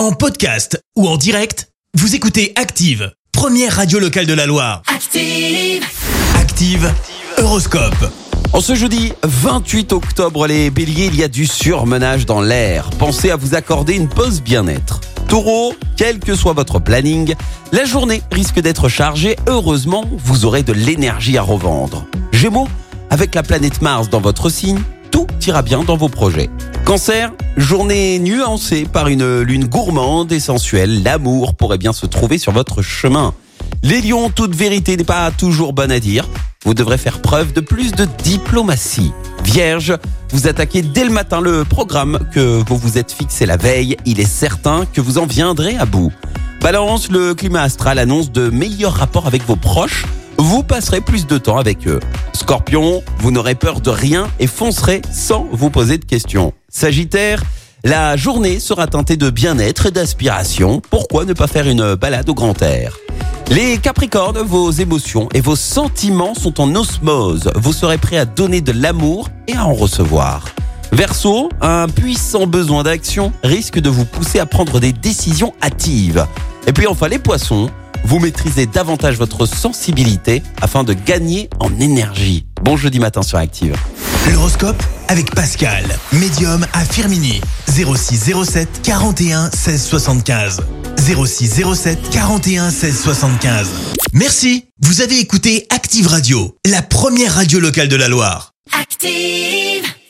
En podcast ou en direct, vous écoutez Active, première radio locale de la Loire. Active. Active, Horoscope. En ce jeudi 28 octobre, les béliers, il y a du surmenage dans l'air. Pensez à vous accorder une pause bien-être. Taureau, quel que soit votre planning, la journée risque d'être chargée. Heureusement, vous aurez de l'énergie à revendre. Gémeaux, avec la planète Mars dans votre signe, tout ira bien dans vos projets. Cancer, journée nuancée par une lune gourmande et sensuelle. L'amour pourrait bien se trouver sur votre chemin. Les lions, toute vérité n'est pas toujours bonne à dire. Vous devrez faire preuve de plus de diplomatie. Vierge, vous attaquez dès le matin le programme que vous vous êtes fixé la veille. Il est certain que vous en viendrez à bout. Balance, le climat astral annonce de meilleurs rapports avec vos proches. Vous passerez plus de temps avec eux. Scorpion, vous n'aurez peur de rien et foncerez sans vous poser de questions. Sagittaire, la journée sera teintée de bien-être et d'aspiration. Pourquoi ne pas faire une balade au grand air? Les Capricornes, vos émotions et vos sentiments sont en osmose. Vous serez prêt à donner de l'amour et à en recevoir. Verseau, un puissant besoin d'action risque de vous pousser à prendre des décisions hâtives. Et puis enfin les poissons, vous maîtrisez davantage votre sensibilité afin de gagner en énergie. Bon jeudi matin sur Active. L'horoscope avec Pascal, médium à Firmini. 0607 41 16 75. 0607 41 16 75. Merci, vous avez écouté Active Radio, la première radio locale de la Loire. Active.